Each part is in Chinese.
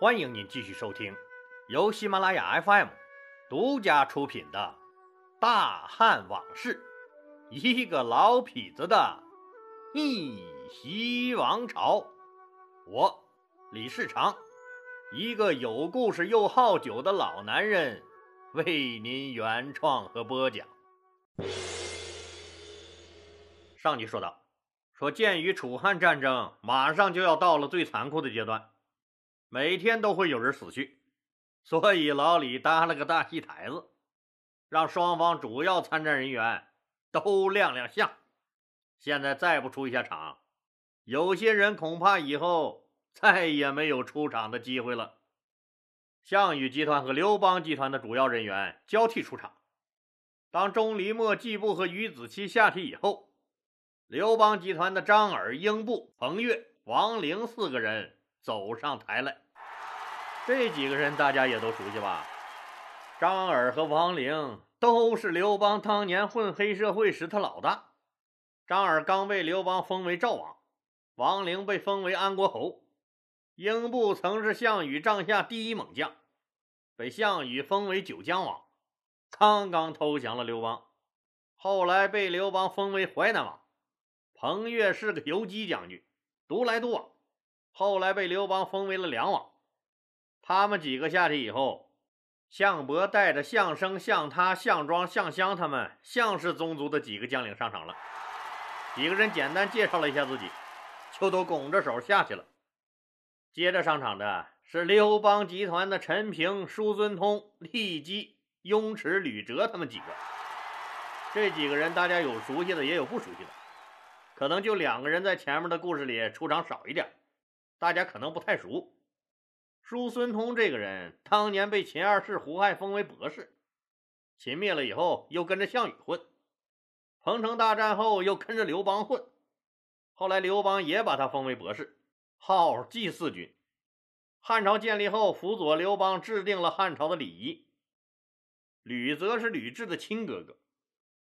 欢迎您继续收听由喜马拉雅 FM 独家出品的《大汉往事》，一个老痞子的逆袭王朝。我李世长，一个有故事又好酒的老男人，为您原创和播讲。上集说到，说鉴于楚汉战争马上就要到了最残酷的阶段。每天都会有人死去，所以老李搭了个大戏台子，让双方主要参战人员都亮亮相。现在再不出一下场，有些人恐怕以后再也没有出场的机会了。项羽集团和刘邦集团的主要人员交替出场。当钟离墨、季布和于子期下去以后，刘邦集团的张耳、英布、彭越、王陵四个人。走上台来，这几个人大家也都熟悉吧？张耳和王陵都是刘邦当年混黑社会时的老大。张耳刚被刘邦封为赵王，王陵被封为安国侯。英布曾是项羽帐下第一猛将，被项羽封为九江王，刚刚投降了刘邦，后来被刘邦封为淮南王。彭越是个游击将军，独来独往。后来被刘邦封为了梁王。他们几个下去以后，项伯带着项生、项他、项庄、项襄他们项氏宗族的几个将领上场了。几个人简单介绍了一下自己，就都拱着手下去了。接着上场的是刘邦集团的陈平、叔孙通、郦基、雍齿、吕哲他们几个。这几个人大家有熟悉的，也有不熟悉的，可能就两个人在前面的故事里出场少一点。大家可能不太熟，叔孙通这个人当年被秦二世胡亥封为博士，秦灭了以后又跟着项羽混，彭城大战后又跟着刘邦混，后来刘邦也把他封为博士，号祭祀君。汉朝建立后，辅佐刘邦制定了汉朝的礼仪。吕则是吕雉的亲哥哥，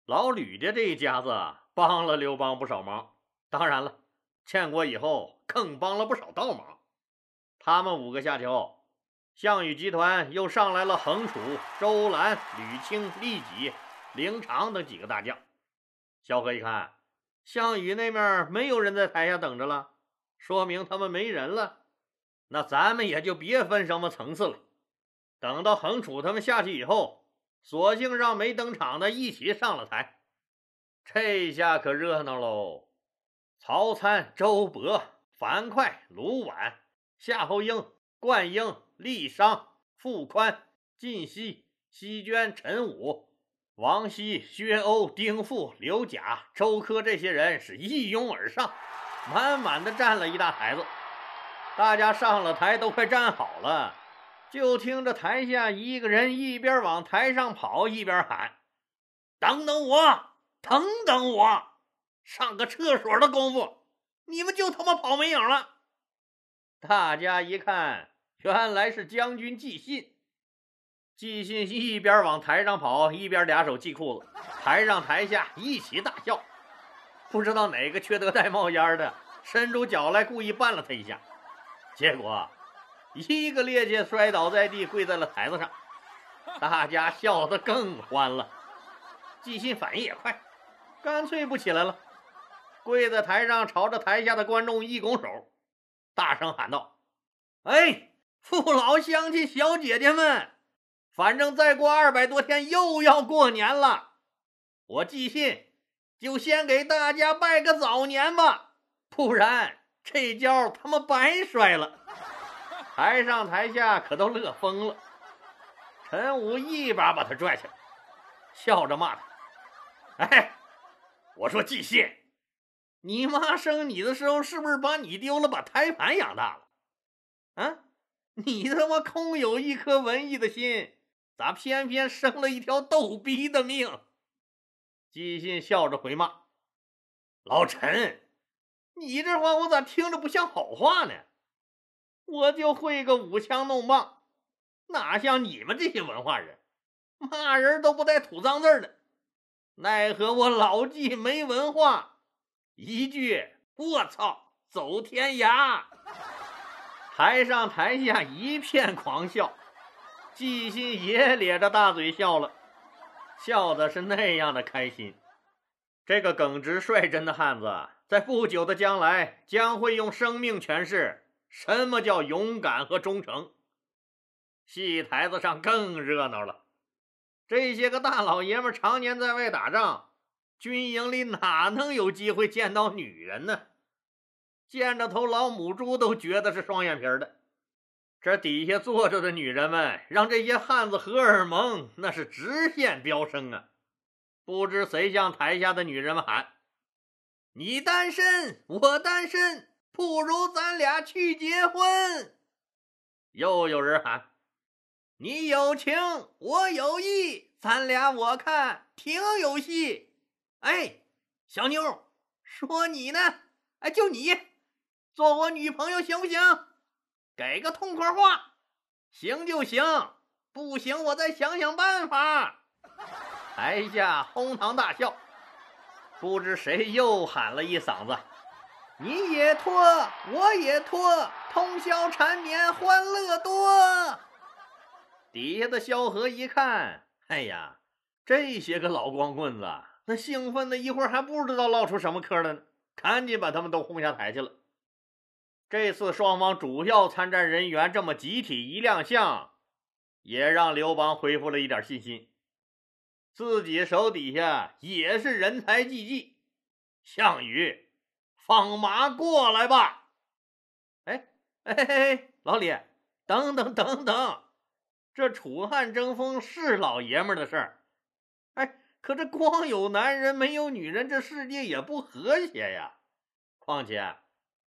老吕家这一家子帮了刘邦不少忙，当然了。建国以后，更帮了不少倒忙。他们五个下去后，项羽集团又上来了横楚、周兰、吕青、利己、凌长等几个大将。萧何一看，项羽那面没有人在台下等着了，说明他们没人了。那咱们也就别分什么层次了。等到横楚他们下去以后，索性让没登场的一起上了台。这下可热闹喽！曹参、周勃、樊哙、卢绾、夏侯婴、灌婴、郦商、傅宽、靳西、西娟、陈武、王熙、薛欧、丁富、刘贾、周柯这些人是一拥而上，满满的站了一大台子。大家上了台都快站好了，就听着台下一个人一边往台上跑，一边喊：“等等我，等等我！”上个厕所的功夫，你们就他妈跑没影了。大家一看，原来是将军纪信。纪信一边往台上跑，一边俩手系裤子，台上台下一起大笑。不知道哪个缺德带冒烟的，伸出脚来故意绊了他一下，结果一个趔趄摔倒在地，跪在了台子上。大家笑得更欢了。纪信反应也快，干脆不起来了。跪在台上，朝着台下的观众一拱手，大声喊道：“哎，父老乡亲、小姐姐们，反正再过二百多天又要过年了，我寄信就先给大家拜个早年吧，不然这跤他妈白摔了。”台上台下可都乐疯了。陈武一把把他拽起来，笑着骂他：“哎，我说寄信。”你妈生你的时候是不是把你丢了，把胎盘养大了？啊，你他妈空有一颗文艺的心，咋偏偏生了一条逗逼的命？姬信笑着回骂：“老陈，你这话我咋听着不像好话呢？我就会个舞枪弄棒，哪像你们这些文化人，骂人都不带吐脏字的。奈何我老纪没文化。”一句“我操”，走天涯。台上台下一片狂笑，季新也咧着大嘴笑了，笑的是那样的开心。这个耿直率真的汉子，在不久的将来将会用生命诠释什么叫勇敢和忠诚。戏台子上更热闹了，这些个大老爷们常年在外打仗，军营里哪能有机会见到女人呢？见着头老母猪都觉得是双眼皮的。这底下坐着的女人们，让这些汉子荷尔蒙那是直线飙升啊！不知谁向台下的女人们喊：“你单身，我单身，不如咱俩去结婚。”又有人喊。你有情，我有意，咱俩我看挺有戏。哎，小妞，说你呢？哎，就你，做我女朋友行不行？给个痛快话，行就行，不行我再想想办法。台下哄堂大笑，不知谁又喊了一嗓子：“你也脱，我也脱，通宵缠绵欢乐多。”底下的萧何一看，哎呀，这些个老光棍子，那兴奋的一会儿还不知道唠出什么嗑来呢，赶紧把他们都轰下台去了。这次双方主要参战人员这么集体一亮相，也让刘邦恢复了一点信心，自己手底下也是人才济济。项羽，放马过来吧！哎哎哎，老李，等等等等。这楚汉争锋是老爷们的事儿，可这光有男人没有女人，这世界也不和谐呀。况且，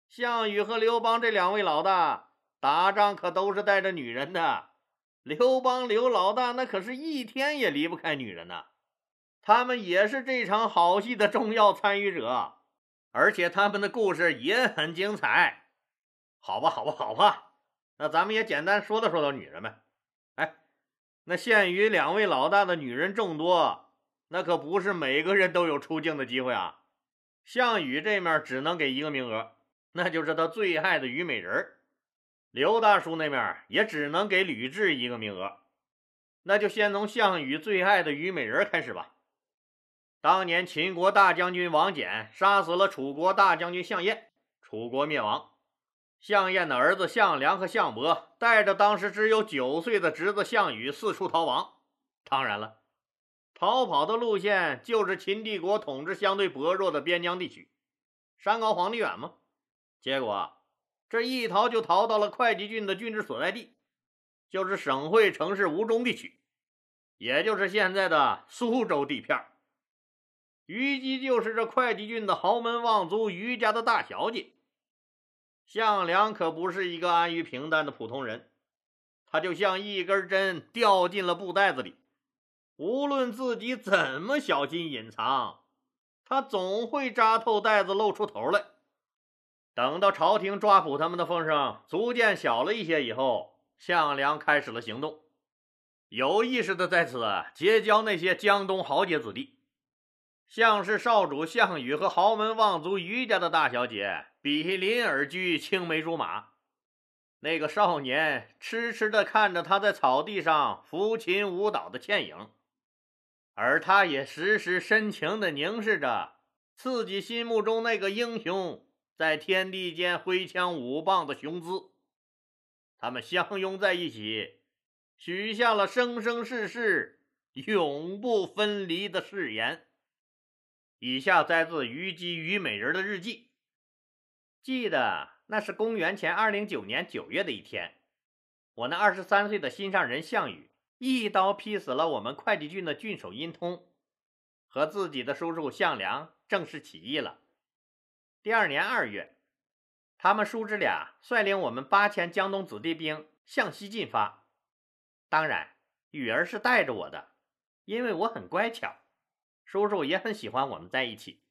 项羽和刘邦这两位老大打仗可都是带着女人的。刘邦刘老大那可是一天也离不开女人呐。他们也是这场好戏的重要参与者，而且他们的故事也很精彩。好吧，好吧，好吧，那咱们也简单说道说道女人们。那限于两位老大的女人众多，那可不是每个人都有出镜的机会啊。项羽这面只能给一个名额，那就是他最爱的虞美人刘大叔那面也只能给吕雉一个名额，那就先从项羽最爱的虞美人开始吧。当年秦国大将军王翦杀死了楚国大将军项燕，楚国灭亡。项燕的儿子项梁和项伯带着当时只有九岁的侄子项羽四处逃亡。当然了，逃跑的路线就是秦帝国统治相对薄弱的边疆地区。山高皇帝远嘛。结果这一逃就逃到了会稽郡的郡治所在地，就是省会城市吴中地区，也就是现在的苏州地片。虞姬就是这会稽郡的豪门望族虞家的大小姐。项梁可不是一个安于平淡的普通人，他就像一根针掉进了布袋子里，无论自己怎么小心隐藏，他总会扎透袋子露出头来。等到朝廷抓捕他们的风声逐渐小了一些以后，项梁开始了行动，有意识的在此结交那些江东豪杰子弟，像是少主项羽和豪门望族虞家的大小姐。比邻而居，青梅竹马。那个少年痴痴地看着他在草地上抚琴舞蹈的倩影，而他也时时深情地凝视着自己心目中那个英雄在天地间挥枪舞棒的雄姿。他们相拥在一起，许下了生生世世永不分离的誓言。以下摘自虞姬虞美人的日记。记得那是公元前二零九年九月的一天，我那二十三岁的心上人项羽一刀劈死了我们会稽郡的郡守殷通，和自己的叔叔项梁正式起义了。第二年二月，他们叔侄俩率领我们八千江东子弟兵向西进发，当然雨儿是带着我的，因为我很乖巧，叔叔也很喜欢我们在一起。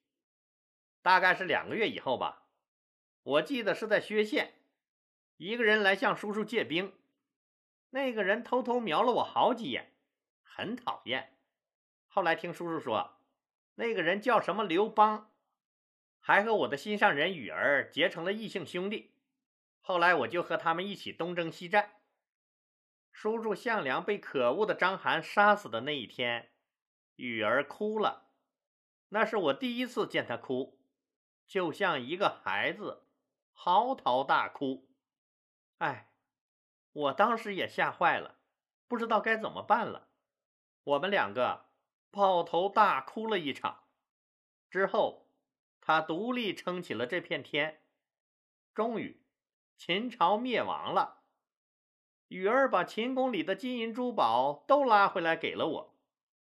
大概是两个月以后吧。我记得是在薛县，一个人来向叔叔借兵，那个人偷偷瞄了我好几眼，很讨厌。后来听叔叔说，那个人叫什么刘邦，还和我的心上人雨儿结成了异姓兄弟。后来我就和他们一起东征西战。叔叔项梁被可恶的章邯杀死的那一天，雨儿哭了。那是我第一次见她哭，就像一个孩子嚎啕大哭。哎，我当时也吓坏了，不知道该怎么办了。我们两个抱头大哭了一场。之后，他独立撑起了这片天。终于，秦朝灭亡了。雨儿把秦宫里的金银珠宝都拉回来给了我，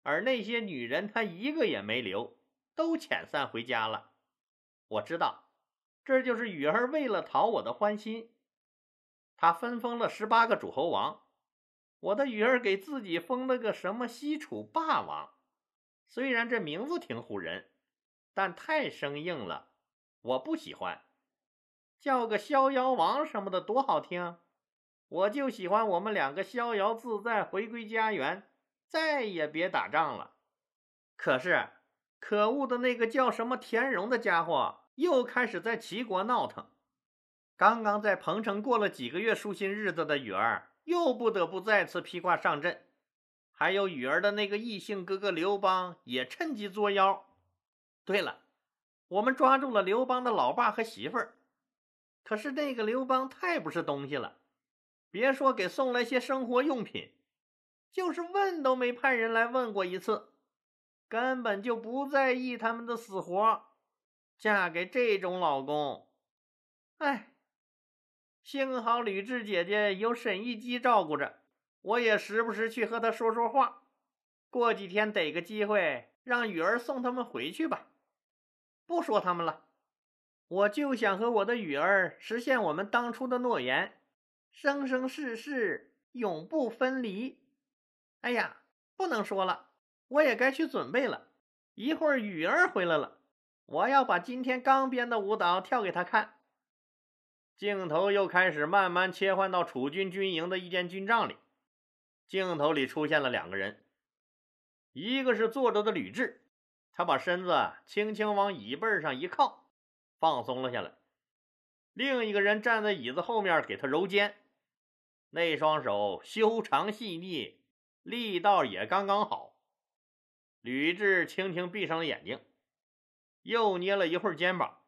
而那些女人，她一个也没留，都遣散回家了。我知道，这就是雨儿为了讨我的欢心，他分封了十八个诸侯王。我的雨儿给自己封了个什么西楚霸王，虽然这名字挺唬人。但太生硬了，我不喜欢。叫个逍遥王什么的多好听，我就喜欢我们两个逍遥自在，回归家园，再也别打仗了。可是，可恶的那个叫什么田荣的家伙又开始在齐国闹腾。刚刚在彭城过了几个月舒心日子的雨儿，又不得不再次披挂上阵。还有雨儿的那个异性哥哥刘邦也趁机作妖。对了，我们抓住了刘邦的老爸和媳妇儿，可是那个刘邦太不是东西了，别说给送来些生活用品，就是问都没派人来问过一次，根本就不在意他们的死活。嫁给这种老公，哎，幸好吕雉姐姐有沈亦基照顾着，我也时不时去和她说说话。过几天逮个机会，让雨儿送他们回去吧。不说他们了，我就想和我的雨儿实现我们当初的诺言，生生世世永不分离。哎呀，不能说了，我也该去准备了。一会儿雨儿回来了，我要把今天刚编的舞蹈跳给她看。镜头又开始慢慢切换到楚军军营的一间军帐里，镜头里出现了两个人，一个是坐着的吕雉。他把身子轻轻往椅背上一靠，放松了下来。另一个人站在椅子后面给他揉肩，那双手修长细腻，力道也刚刚好。吕雉轻轻闭上了眼睛，又捏了一会儿肩膀，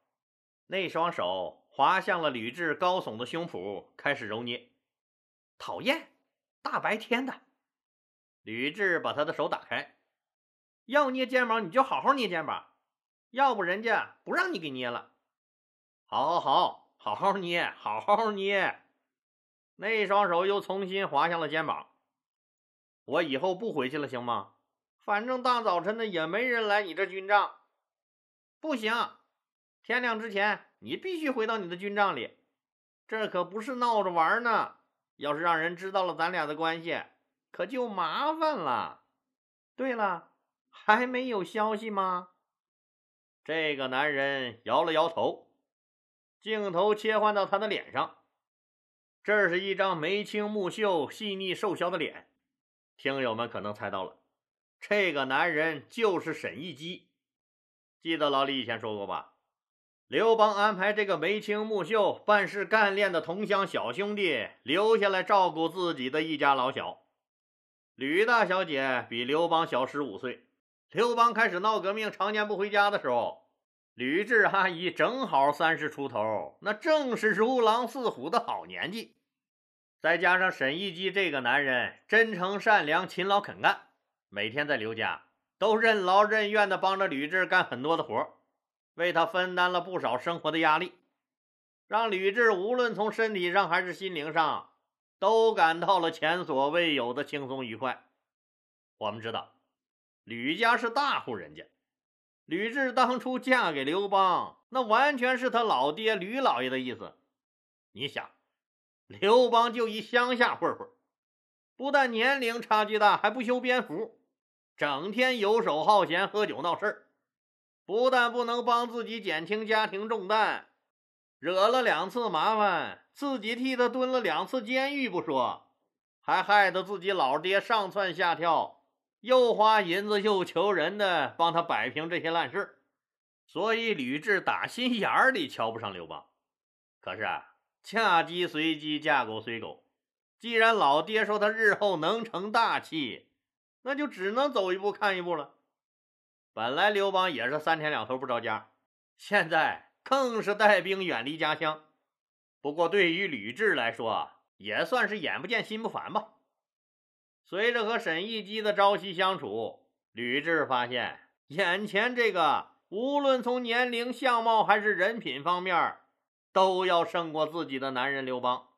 那双手滑向了吕雉高耸的胸脯，开始揉捏。讨厌，大白天的！吕雉把他的手打开。要捏肩膀，你就好好捏肩膀，要不人家不让你给捏了。好，好，好，好好捏，好好捏。那双手又重新滑向了肩膀。我以后不回去了，行吗？反正大早晨的也没人来你这军帐。不行，天亮之前你必须回到你的军帐里。这可不是闹着玩呢。要是让人知道了咱俩的关系，可就麻烦了。对了。还没有消息吗？这个男人摇了摇头，镜头切换到他的脸上，这是一张眉清目秀、细腻瘦削的脸。听友们可能猜到了，这个男人就是沈一基。记得老李以前说过吧？刘邦安排这个眉清目秀、办事干练的同乡小兄弟留下来照顾自己的一家老小。吕大小姐比刘邦小十五岁。刘邦开始闹革命，常年不回家的时候，吕雉阿姨正好三十出头，那正是如狼似虎的好年纪。再加上沈亦基这个男人真诚善良、勤劳肯干，每天在刘家都任劳任怨地帮着吕雉干很多的活，为他分担了不少生活的压力，让吕雉无论从身体上还是心灵上都感到了前所未有的轻松愉快。我们知道。吕家是大户人家，吕雉当初嫁给刘邦，那完全是他老爹吕老爷的意思。你想，刘邦就一乡下混混，不但年龄差距大，还不修边幅，整天游手好闲、喝酒闹事不但不能帮自己减轻家庭重担，惹了两次麻烦，自己替他蹲了两次监狱不说，还害得自己老爹上蹿下跳。又花银子又求人的帮他摆平这些烂事所以吕雉打心眼里瞧不上刘邦。可是啊，嫁鸡随鸡，嫁狗随狗。既然老爹说他日后能成大器，那就只能走一步看一步了。本来刘邦也是三天两头不着家，现在更是带兵远离家乡。不过对于吕雉来说，也算是眼不见心不烦吧。随着和沈亦基的朝夕相处，吕雉发现眼前这个无论从年龄、相貌还是人品方面，都要胜过自己的男人刘邦，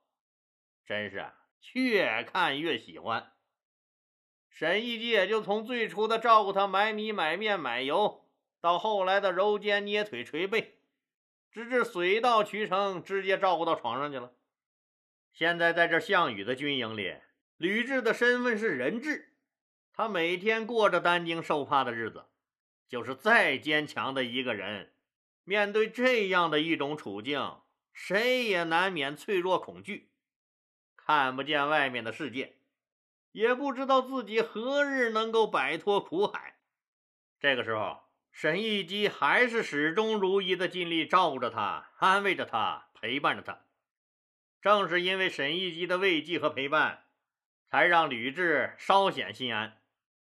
真是越看越喜欢。沈亦基也就从最初的照顾他买米、买面、买油，到后来的揉肩、捏腿、捶背，直至水到渠成，直接照顾到床上去了。现在在这项羽的军营里，吕雉的身份是人质，他每天过着担惊受怕的日子。就是再坚强的一个人，面对这样的一种处境，谁也难免脆弱恐惧，看不见外面的世界，也不知道自己何日能够摆脱苦海。这个时候，沈亦基还是始终如一的尽力照顾着他，安慰着他，陪伴着他。正是因为沈亦基的慰藉和陪伴，才让吕雉稍显心安，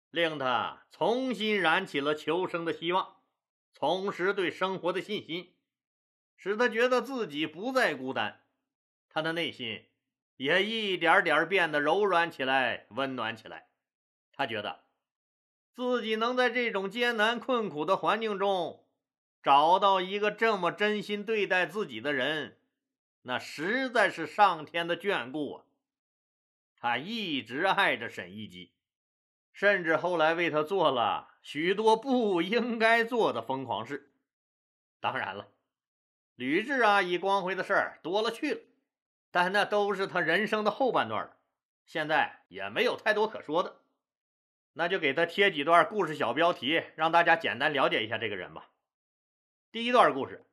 令他重新燃起了求生的希望，重拾对生活的信心，使他觉得自己不再孤单。他的内心也一点点变得柔软起来，温暖起来。他觉得自己能在这种艰难困苦的环境中找到一个这么真心对待自己的人。那实在是上天的眷顾啊！他一直爱着沈一基，甚至后来为他做了许多不应该做的疯狂事。当然了，吕雉啊，以光辉的事儿多了去了，但那都是他人生的后半段了，现在也没有太多可说的。那就给他贴几段故事小标题，让大家简单了解一下这个人吧。第一段故事。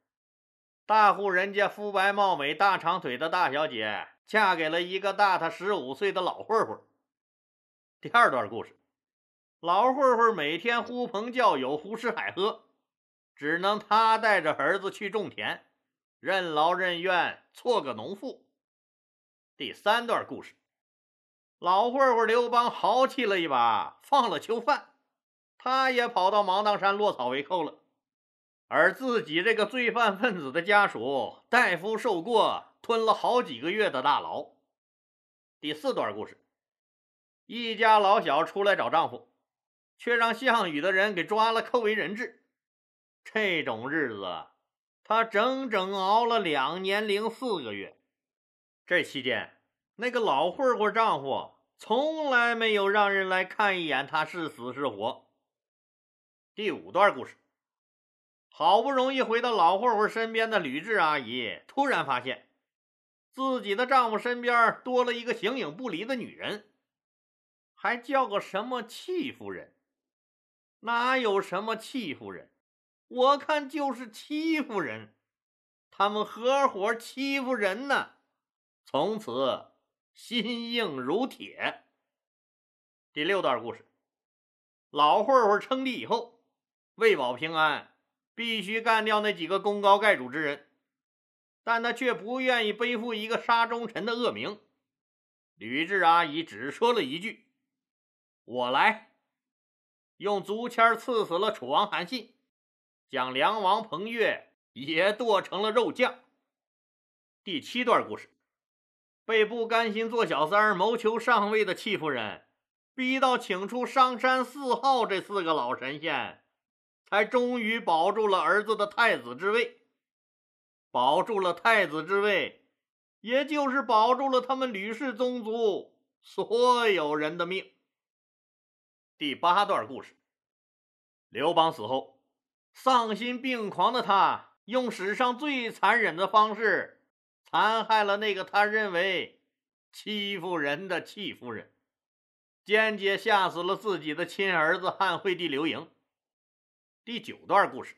大户人家肤白貌美、大长腿的大小姐，嫁给了一个大她十五岁的老混混。第二段故事，老混混每天呼朋叫友、胡吃海喝，只能他带着儿子去种田，任劳任怨，做个农妇。第三段故事，老混混刘邦豪气了一把，放了囚犯，他也跑到芒砀山落草为寇了。而自己这个罪犯分子的家属代夫受过，吞了好几个月的大牢。第四段故事，一家老小出来找丈夫，却让项羽的人给抓了，扣为人质。这种日子，他整整熬了两年零四个月。这期间，那个老混混丈夫从来没有让人来看一眼他是死是活。第五段故事。好不容易回到老混混身边的吕雉阿姨，突然发现自己的丈夫身边多了一个形影不离的女人，还叫个什么戚夫人？哪有什么戚夫人？我看就是欺负人，他们合伙欺负人呢。从此心硬如铁。第六段故事：老混混称帝以后，为保平安。必须干掉那几个功高盖主之人，但他却不愿意背负一个杀忠臣的恶名。吕雉阿姨只说了一句：“我来。”用竹签刺死了楚王韩信，将梁王彭越也剁成了肉酱。第七段故事，被不甘心做小三儿谋求上位的戚夫人，逼到请出商山四号这四个老神仙。才终于保住了儿子的太子之位，保住了太子之位，也就是保住了他们吕氏宗族所有人的命。第八段故事：刘邦死后，丧心病狂的他，用史上最残忍的方式残害了那个他认为欺负人的戚夫人，间接吓死了自己的亲儿子汉惠帝刘盈。第九段故事，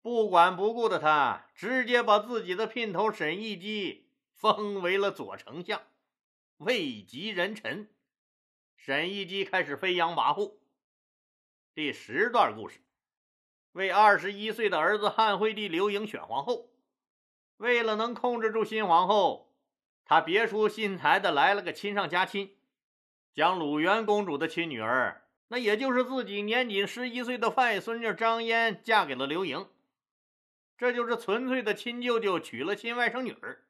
不管不顾的他，直接把自己的姘头沈亦基封为了左丞相，位极人臣。沈亦基开始飞扬跋扈。第十段故事，为二十一岁的儿子汉惠帝刘盈选皇后，为了能控制住新皇后，他别出心裁的来了个亲上加亲，将鲁元公主的亲女儿，那也就是自己年仅十一岁的外孙女张嫣，嫁给了刘盈。这就是纯粹的亲舅舅娶了亲外甥女儿。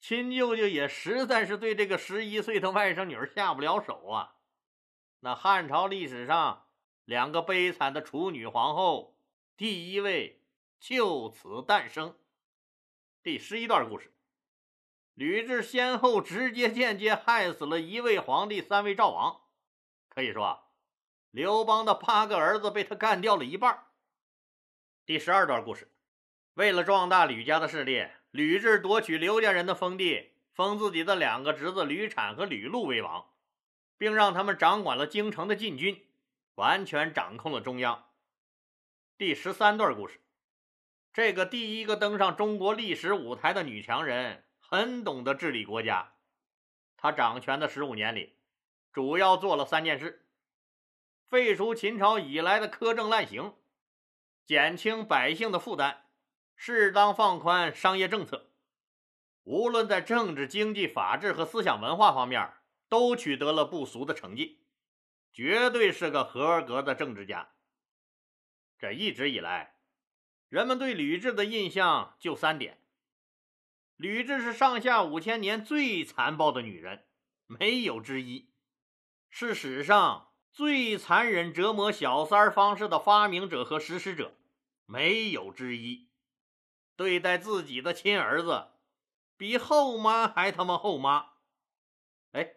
亲舅舅也实在是对这个十一岁的外甥女儿下不了手啊。那汉朝历史上两个悲惨的处女皇后，第一位就此诞生。第十一段故事：吕雉先后直接、间接害死了一位皇帝、三位赵王，可以说，刘邦的八个儿子被他干掉了一半。第十二段故事：为了壮大吕家的势力，吕雉夺取刘家人的封地，封自己的两个侄子吕产和吕禄为王，并让他们掌管了京城的禁军，完全掌控了中央。第十三段故事。这个第一个登上中国历史舞台的女强人，很懂得治理国家。她掌权的十五年里，主要做了三件事：废除秦朝以来的苛政滥刑，减轻百姓的负担，适当放宽商业政策。无论在政治、经济、法治和思想文化方面，都取得了不俗的成绩，绝对是个合格的政治家。这一直以来。人们对吕雉的印象就三点：吕雉是上下五千年最残暴的女人，没有之一；是史上最残忍折磨小三儿方式的发明者和实施者，没有之一；对待自己的亲儿子，比后妈还他妈后妈。哎，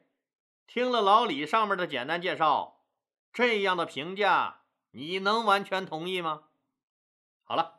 听了老李上面的简单介绍，这样的评价你能完全同意吗？好了。